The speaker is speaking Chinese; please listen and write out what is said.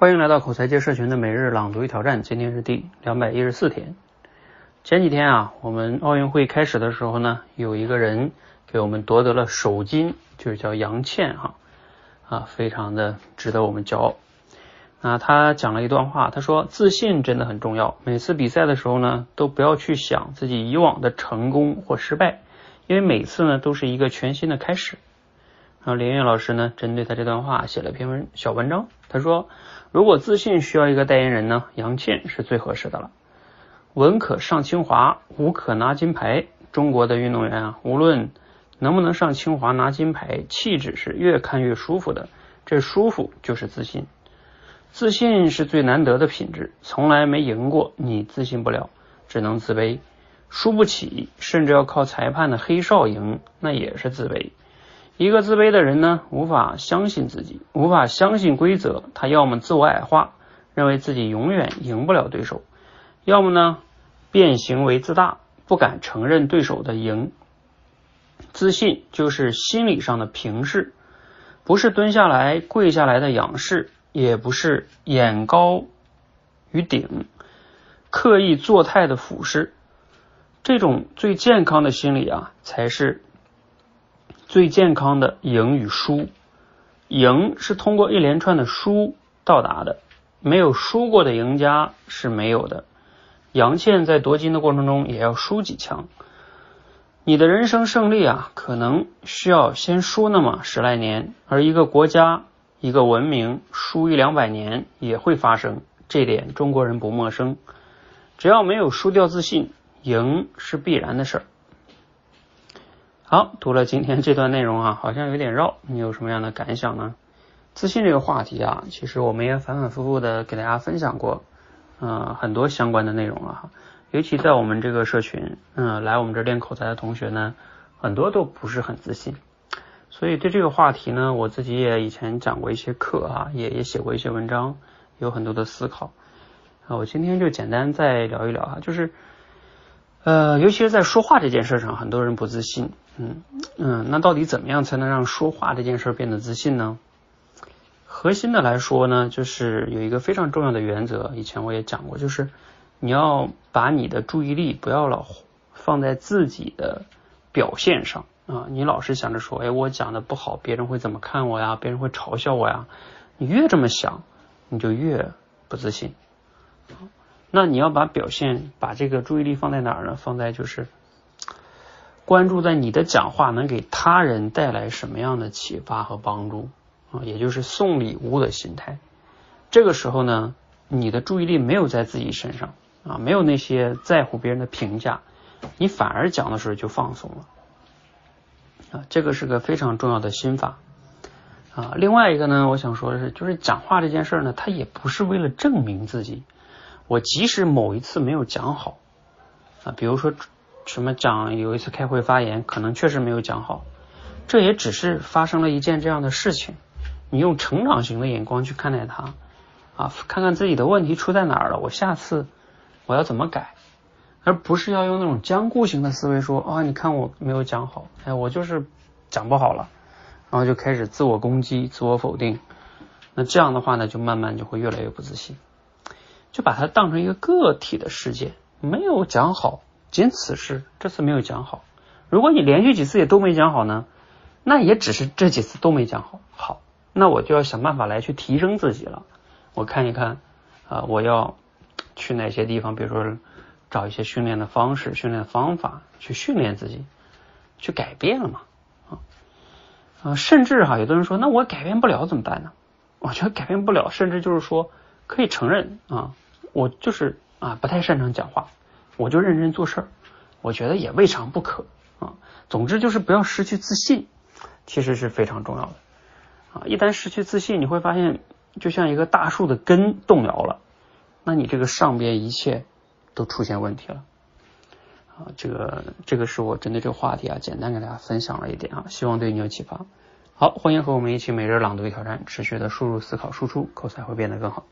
欢迎来到口才界社群的每日朗读与挑战，今天是第两百一十四天。前几天啊，我们奥运会开始的时候呢，有一个人给我们夺得了首金，就是叫杨倩哈啊，非常的值得我们骄傲。那他讲了一段话，他说自信真的很重要。每次比赛的时候呢，都不要去想自己以往的成功或失败，因为每次呢都是一个全新的开始。然后林岳老师呢，针对他这段话写了篇文小文章。他说，如果自信需要一个代言人呢，杨倩是最合适的了。文可上清华，武可拿金牌。中国的运动员啊，无论能不能上清华拿金牌，气质是越看越舒服的。这舒服就是自信。自信是最难得的品质。从来没赢过，你自信不了，只能自卑。输不起，甚至要靠裁判的黑哨赢，那也是自卑。一个自卑的人呢，无法相信自己，无法相信规则。他要么自我矮化，认为自己永远赢不了对手；要么呢，变形为自大，不敢承认对手的赢。自信就是心理上的平视，不是蹲下来、跪下来的仰视，也不是眼高于顶、刻意作态的俯视。这种最健康的心理啊，才是。最健康的赢与输，赢是通过一连串的输到达的，没有输过的赢家是没有的。杨倩在夺金的过程中也要输几枪。你的人生胜利啊，可能需要先输那么十来年，而一个国家、一个文明输一两百年也会发生，这点中国人不陌生。只要没有输掉自信，赢是必然的事儿。好，读了今天这段内容啊，好像有点绕，你有什么样的感想呢？自信这个话题啊，其实我们也反反复复的给大家分享过，嗯，很多相关的内容了哈。尤其在我们这个社群，嗯，来我们这练口才的同学呢，很多都不是很自信，所以对这个话题呢，我自己也以前讲过一些课啊，也也写过一些文章，有很多的思考啊。我今天就简单再聊一聊哈，就是呃，尤其是在说话这件事上，很多人不自信。嗯嗯，那到底怎么样才能让说话这件事变得自信呢？核心的来说呢，就是有一个非常重要的原则，以前我也讲过，就是你要把你的注意力不要老放在自己的表现上啊，你老是想着说，哎，我讲的不好，别人会怎么看我呀？别人会嘲笑我呀？你越这么想，你就越不自信。那你要把表现，把这个注意力放在哪儿呢？放在就是。关注在你的讲话能给他人带来什么样的启发和帮助啊，也就是送礼物的心态。这个时候呢，你的注意力没有在自己身上啊，没有那些在乎别人的评价，你反而讲的时候就放松了啊。这个是个非常重要的心法啊。另外一个呢，我想说的是，就是讲话这件事呢，它也不是为了证明自己。我即使某一次没有讲好啊，比如说。什么讲有一次开会发言，可能确实没有讲好，这也只是发生了一件这样的事情。你用成长型的眼光去看待它啊，看看自己的问题出在哪儿了，我下次我要怎么改，而不是要用那种僵固型的思维说啊，你看我没有讲好，哎，我就是讲不好了，然后就开始自我攻击、自我否定。那这样的话呢，就慢慢就会越来越不自信，就把它当成一个个体的事件，没有讲好。仅此事，这次没有讲好。如果你连续几次也都没讲好呢，那也只是这几次都没讲好。好，那我就要想办法来去提升自己了。我看一看啊，我要去哪些地方？比如说找一些训练的方式、训练方法去训练自己，去改变了嘛啊啊！甚至哈，有的人说，那我改变不了怎么办呢？我觉得改变不了，甚至就是说可以承认啊，我就是啊不太擅长讲话。我就认真做事儿，我觉得也未尝不可啊。总之就是不要失去自信，其实是非常重要的啊。一旦失去自信，你会发现就像一个大树的根动摇了，那你这个上边一切都出现问题了啊。这个这个是我针对这个话题啊，简单给大家分享了一点啊，希望对你有启发。好，欢迎和我们一起每日朗读挑战，持续的输入、思考、输出，口才会变得更好。